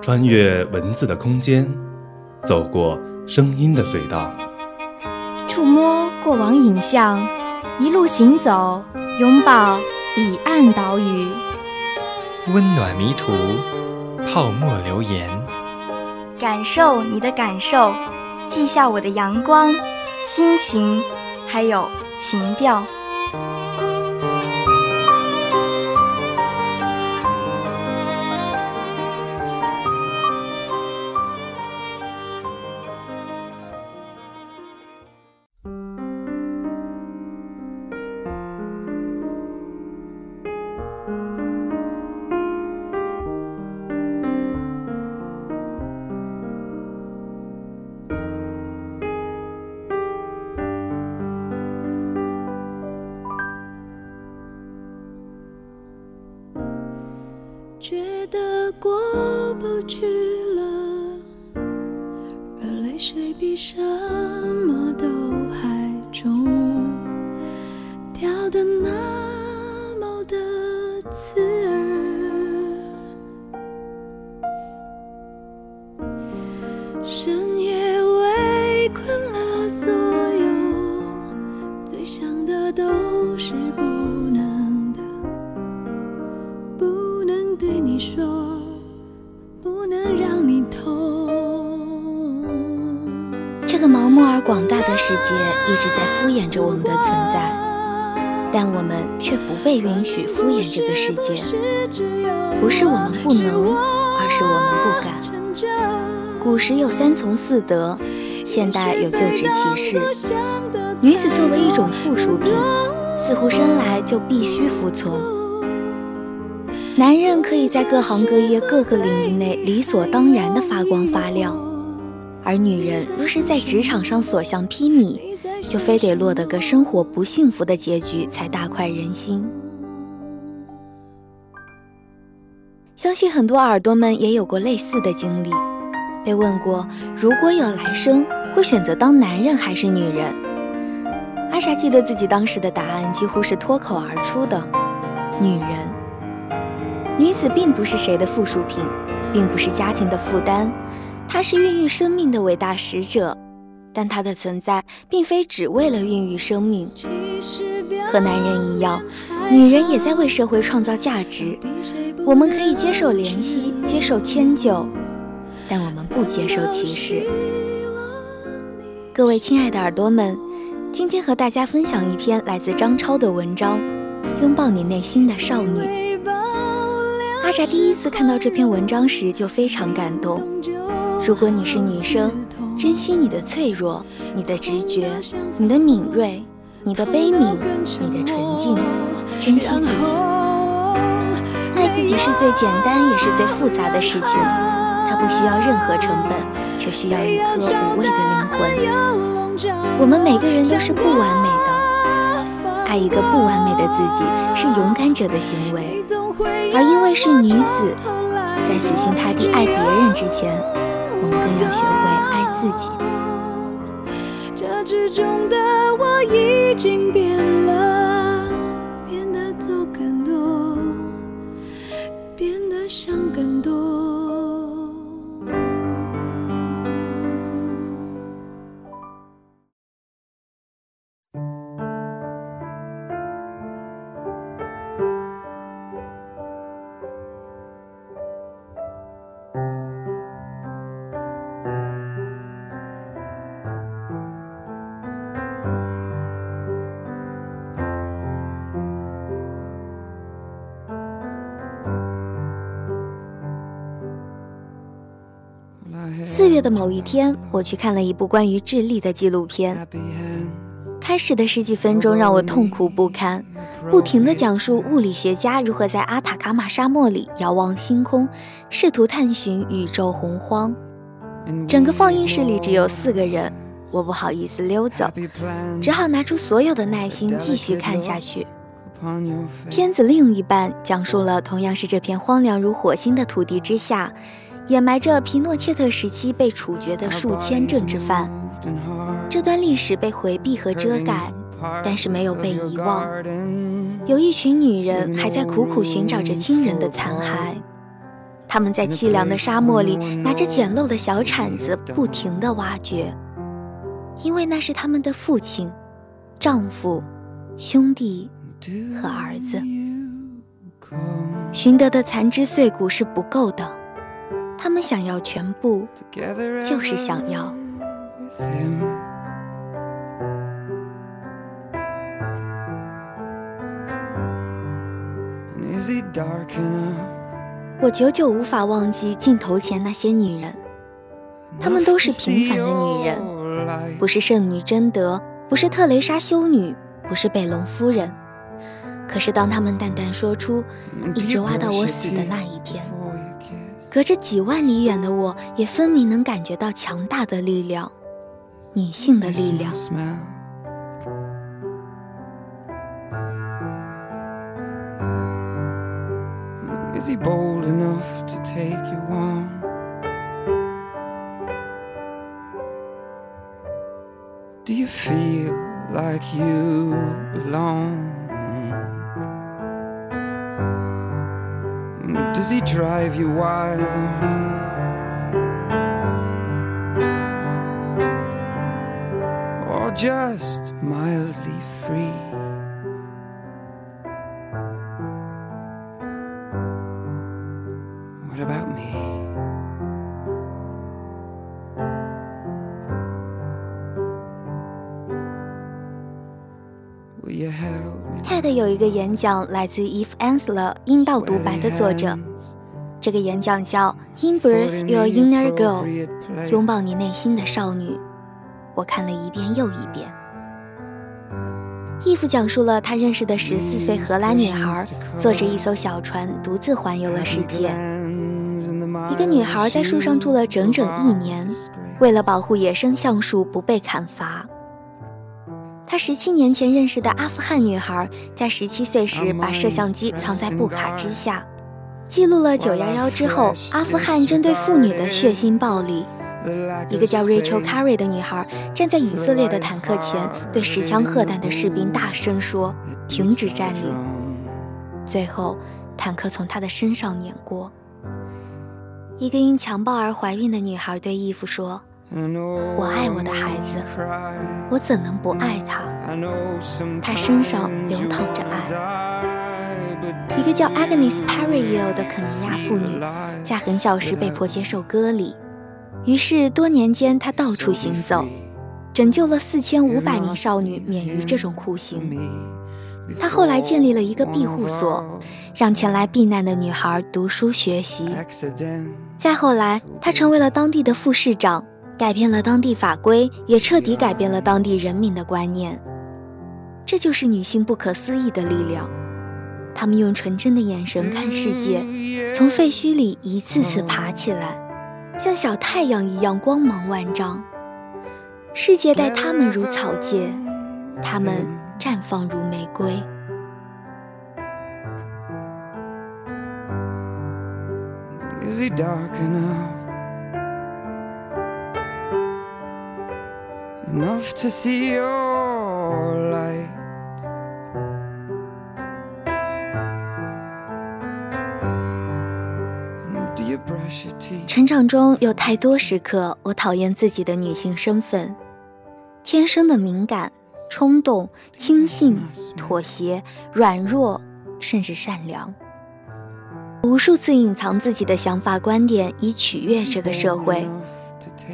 穿越文字的空间，走过声音的隧道，触摸过往影像，一路行走，拥抱彼岸岛屿，温暖迷途，泡沫留言，感受你的感受，记下我的阳光、心情，还有情调。却不被允许敷衍这个世界。不是我们不能，而是我们不敢。古时有三从四德，现代有就职歧视。女子作为一种附属品，似乎生来就必须服从。男人可以在各行各业、各个领域内理所当然的发光发亮，而女人若是在职场上所向披靡，就非得落得个生活不幸福的结局才大快人心。相信很多耳朵们也有过类似的经历，被问过如果有来生，会选择当男人还是女人？阿莎记得自己当时的答案几乎是脱口而出的：女人。女子并不是谁的附属品，并不是家庭的负担，她是孕育生命的伟大使者。但她的存在并非只为了孕育生命。和男人一样，女人也在为社会创造价值。我们可以接受怜惜，接受迁就，但我们不接受歧视。各位亲爱的耳朵们，今天和大家分享一篇来自张超的文章《拥抱你内心的少女》。阿扎第一次看到这篇文章时就非常感动。如果你是女生，珍惜你的脆弱、你的直觉、你的敏锐、你的悲悯、你的纯净，珍惜自己。爱自己是最简单也是最复杂的事情，它不需要任何成本，却需要一颗无畏的灵魂。我们每个人都是不完美的，爱一个不完美的自己是勇敢者的行为。而因为是女子，在死心塌地爱别人之前，我们更要学会爱自己。这之中的我已经变了，四月的某一天，我去看了一部关于智利的纪录片。开始的十几分钟让我痛苦不堪，不停地讲述物理学家如何在阿塔卡马沙漠里遥望星空，试图探寻宇宙洪荒。整个放映室里只有四个人，我不好意思溜走，只好拿出所有的耐心继续看下去。片子另一半讲述了同样是这片荒凉如火星的土地之下。掩埋着皮诺切特时期被处决的数千政治犯，这段历史被回避和遮盖，但是没有被遗忘。有一群女人还在苦苦寻找着亲人的残骸，她们在凄凉的沙漠里拿着简陋的小铲子，不停地挖掘，因为那是他们的父亲、丈夫、兄弟和儿子。寻得的残肢碎骨是不够的，他们想要全部，就是想要。我久久无法忘记镜头前那些女人，她们都是平凡的女人，不是圣女贞德，不是特蕾莎修女，不是贝隆夫人。可是当她们淡淡说出“一直挖到我死的那一天”，隔着几万里远的我也分明能感觉到强大的力量，女性的力量。Is he bold enough to take you on? Do you feel like you belong? Does he drive you wild? Or just mildly free? TED 有一个演讲来自 Eve Ensler《阴道独白》的作者，这个演讲叫 Embrace Your Inner Girl，拥抱你内心的少女。我看了一遍又一遍。Eve 讲述了他认识的十四岁荷兰女孩，坐着一艘小船独自环游了世界。一个女孩在树上住了整整一年，为了保护野生橡树不被砍伐。她十七年前认识的阿富汗女孩，在十七岁时把摄像机藏在布卡之下，记录了九幺幺之后阿富汗针对妇女的血腥暴力。一个叫 Rachel Carey 的女孩站在以色列的坦克前，对持枪荷弹的士兵大声说：“停止占领。”最后，坦克从她的身上碾过。一个因强暴而怀孕的女孩对义父说：“我爱我的孩子，我怎能不爱他？他身上流淌着爱。”一个叫 Agnes Perrier 的肯尼亚妇女，在很小时被迫接受割礼。于是多年间，她到处行走，拯救了四千五百名少女免于这种酷刑。她后来建立了一个庇护所，让前来避难的女孩读书学习。再后来，她成为了当地的副市长，改变了当地法规，也彻底改变了当地人民的观念。这就是女性不可思议的力量。她们用纯真的眼神看世界，从废墟里一次次爬起来。像小太阳一样光芒万丈，世界待她们如草芥，她们绽放如玫瑰。Nice to see you 成长中有太多时刻，我讨厌自己的女性身份，天生的敏感、冲动、轻信、妥协、软弱，甚至善良。无数次隐藏自己的想法、观点，以取悦这个社会。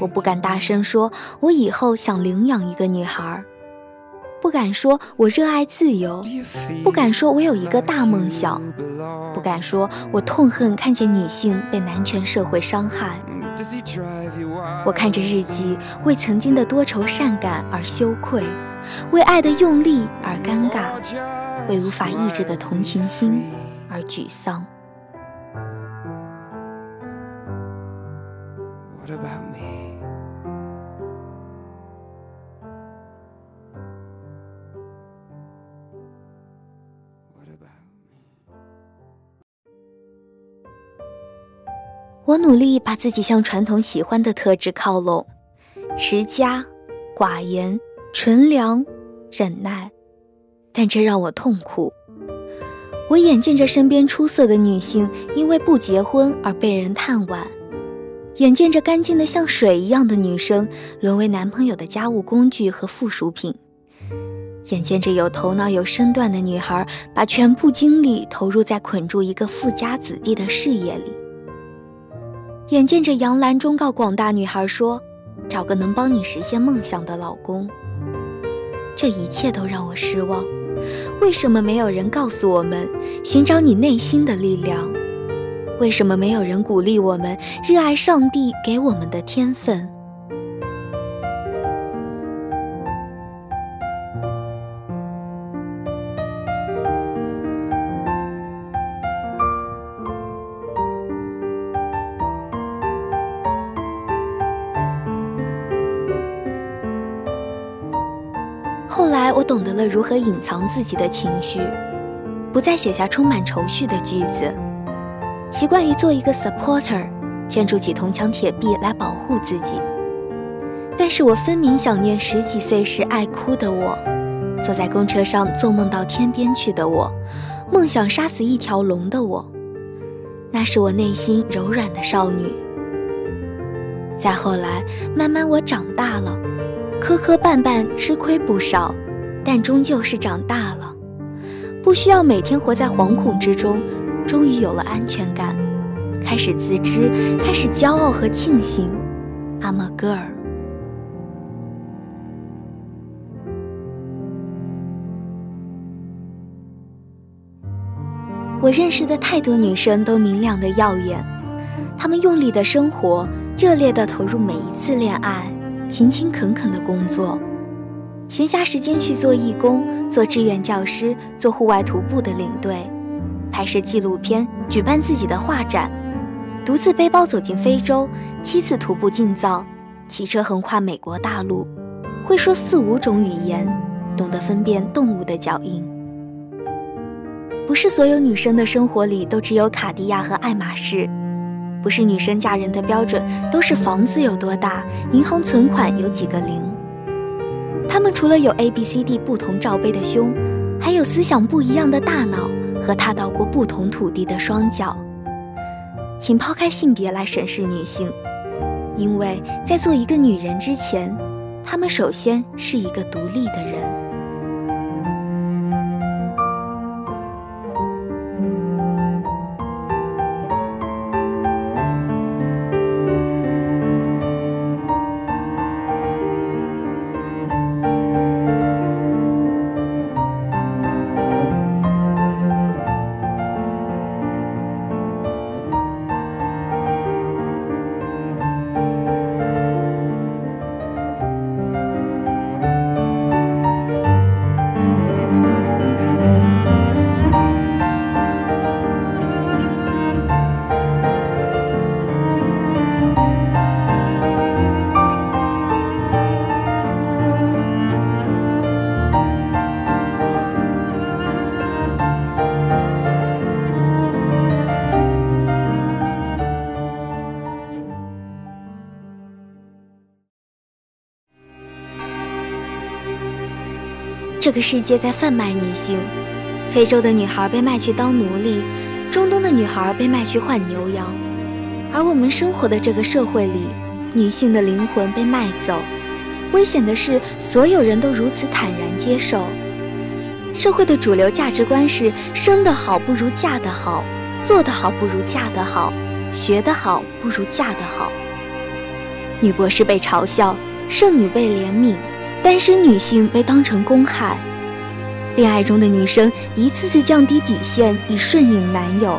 我不敢大声说，我以后想领养一个女孩。不敢说，我热爱自由；不敢说，我有一个大梦想；不敢说，我痛恨看见女性被男权社会伤害。我看着日记，为曾经的多愁善感而羞愧，为爱的用力而尴尬，为无法抑制的同情心而沮丧。我努力把自己向传统喜欢的特质靠拢：持家、寡言、纯良、忍耐、但这让我痛苦。我眼见着身边出色的女性因为不结婚而被人探玩，眼见着干净的像水一样的女生沦为男朋友的家务工具和附属品，眼见着有头脑有身段的女孩把全部精力投入在捆住一个富家子弟的事业里，眼见着杨澜忠告广大女孩说：“找个能帮你实现梦想的老公。”这一切都让我失望。为什么没有人告诉我们寻找你内心的力量？为什么没有人鼓励我们热爱上帝给我们的天分？后来我懂得了如何隐藏自己的情绪，不再写下充满愁绪的句子，习惯于做一个 supporter，建筑起铜墙铁壁来保护自己。但是我分明想念十几岁时爱哭的我，坐在公车上做梦到天边去的我，梦想杀死一条龙的我，那是我内心柔软的少女。再后来，慢慢我长大了。磕磕绊绊，吃亏不少，但终究是长大了，不需要每天活在惶恐之中，终于有了安全感，开始自知，开始骄傲和庆幸。I'm a girl。我认识的太多女生都明亮的耀眼，她们用力的生活，热烈的投入每一次恋爱。勤勤恳恳的工作，闲暇时间去做义工，做志愿教师，做户外徒步的领队，拍摄纪录片，举办自己的画展，独自背包走进非洲，七次徒步进藏，骑车横跨美国大陆，会说四五种语言，懂得分辨动物的脚印。不是所有女生的生活里都只有卡地亚和爱马仕。不是女生嫁人的标准都是房子有多大，银行存款有几个零。她们除了有 A、B、C、D 不同罩杯的胸，还有思想不一样的大脑和踏到过不同土地的双脚。请抛开性别来审视女性，因为在做一个女人之前，她们首先是一个独立的人。这个世界在贩卖女性，非洲的女孩被卖去当奴隶，中东的女孩被卖去换牛羊，而我们生活的这个社会里，女性的灵魂被卖走。危险的是，所有人都如此坦然接受。社会的主流价值观是：生得好不如嫁得好，做得好不如嫁得好，学得好不如嫁得好。女博士被嘲笑，剩女被怜悯。单身女性被当成公害，恋爱中的女生一次次降低底线以顺应男友，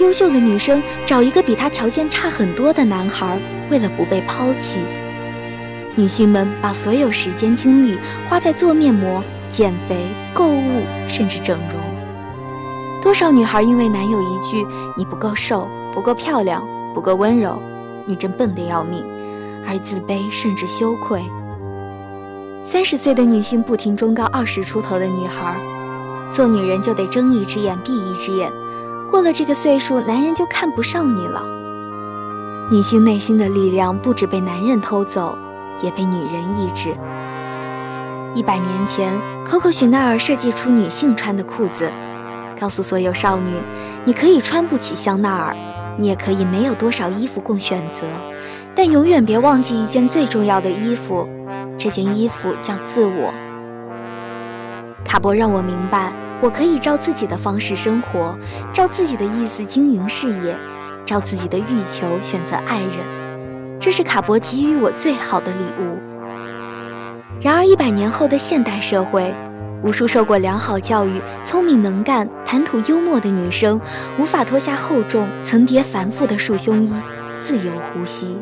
优秀的女生找一个比她条件差很多的男孩，为了不被抛弃。女性们把所有时间精力花在做面膜、减肥、购物，甚至整容。多少女孩因为男友一句“你不够瘦，不够漂亮，不够温柔，你真笨得要命”，而自卑甚至羞愧。三十岁的女性不停忠告二十出头的女孩：做女人就得睁一只眼闭一只眼，过了这个岁数，男人就看不上你了。女性内心的力量不止被男人偷走，也被女人抑制。一百年前，Coco 许奈尔设计出女性穿的裤子，告诉所有少女：你可以穿不起香奈儿，你也可以没有多少衣服供选择，但永远别忘记一件最重要的衣服，这件衣服叫自我。卡博让我明白，我可以照自己的方式生活，照自己的意思经营事业，照自己的欲求选择爱人。这是卡博给予我最好的礼物。然而，一百年后的现代社会，无数受过良好教育、聪明能干、谈吐幽默的女生，无法脱下厚重、层叠繁复的束胸衣，自由呼吸。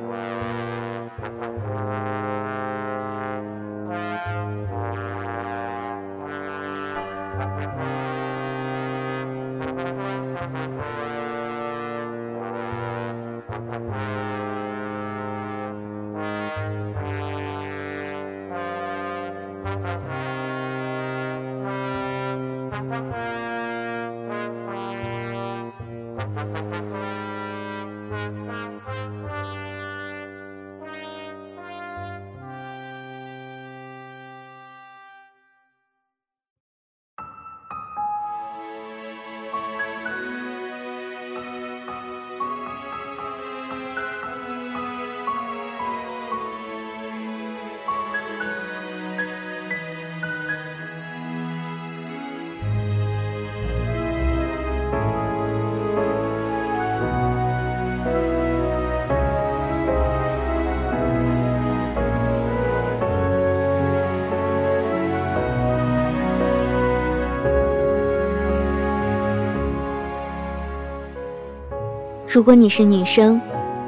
如果你是女生，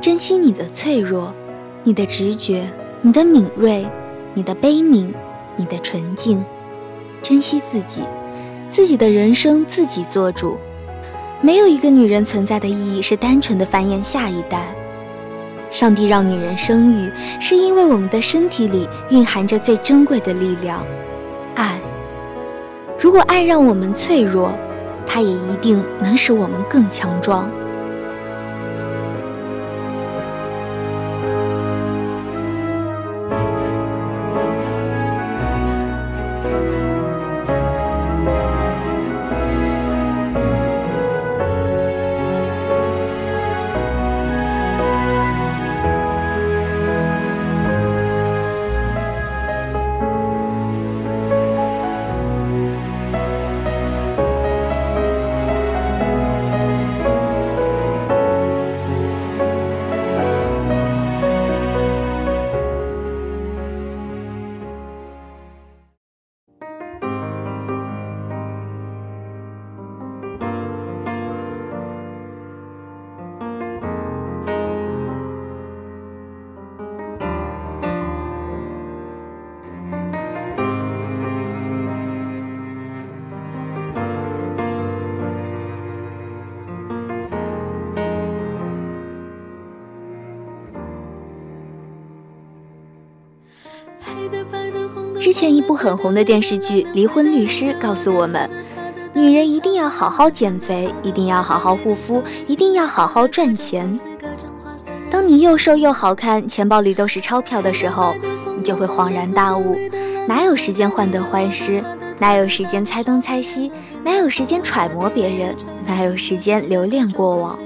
珍惜你的脆弱，你的直觉，你的敏锐，你的悲悯，你的纯净，珍惜自己，自己的人生自己做主。没有一个女人存在的意义是单纯的繁衍下一代。上帝让女人生育，是因为我们的身体里蕴含着最珍贵的力量——爱。如果爱让我们脆弱，它也一定能使我们更强壮。前一部很红的电视剧《离婚律师》告诉我们，女人一定要好好减肥，一定要好好护肤，一定要好好赚钱。当你又瘦又好看，钱包里都是钞票的时候，你就会恍然大悟：哪有时间患得患失？哪有时间猜东猜西？哪有时间揣摩别人？哪有时间留恋过往？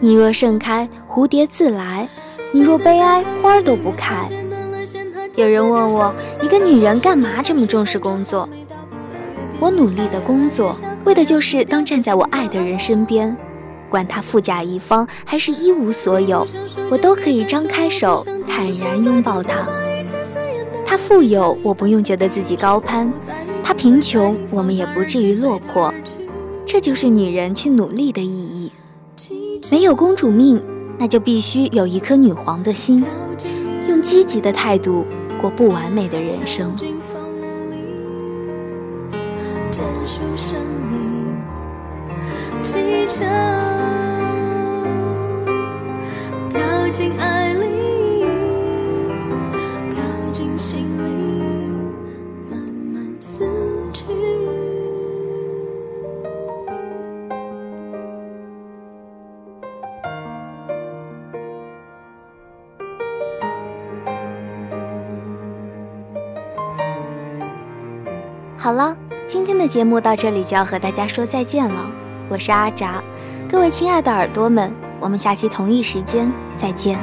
你若盛开，蝴蝶自来；你若悲哀，花儿都不开。有人问我，一个女人干嘛这么重视工作？我努力的工作，为的就是当站在我爱的人身边，管他富甲一方还是一无所有，我都可以张开手，坦然拥抱他。他富有，我不用觉得自己高攀；他贫穷，我们也不至于落魄。这就是女人去努力的意义。没有公主命，那就必须有一颗女皇的心，用积极的态度。过不完美的人生。节目到这里就要和大家说再见了。我是阿扎，各位亲爱的耳朵们，我们下期同一时间再见。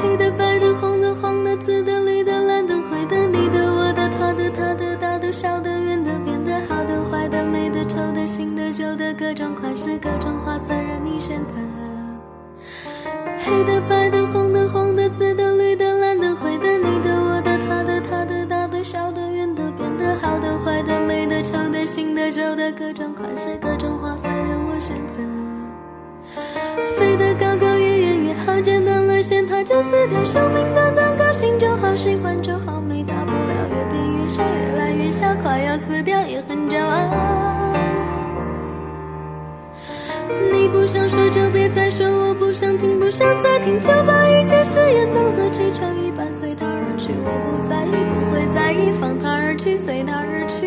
黑的、白的、红的、黄的、紫的、绿的、蓝的、灰的，你的、我的、他的、他的、大的、小的、圆的、扁的、好的、坏的、美的、丑的、新的、旧的，各种款式、各种花色任你选择。的、白的、红的、黄的、紫的、绿的、蓝的、灰的，你的、我的、他的、他的、大的、小的、圆的、扁的、好的、坏的、美的、丑的、新的、旧的，各种款式、各种花色任我选择。飞得高高，越远越好，剪断了线它就死掉。生命短短，高兴就好，喜欢就好，没大不了，越变越小，越来越小，快要死掉也很骄傲。你不想说就别再说，我不想听，不想再听，就把一切誓言当作气球一般随它而去。我不在意，不会在意，放它而去，随它而去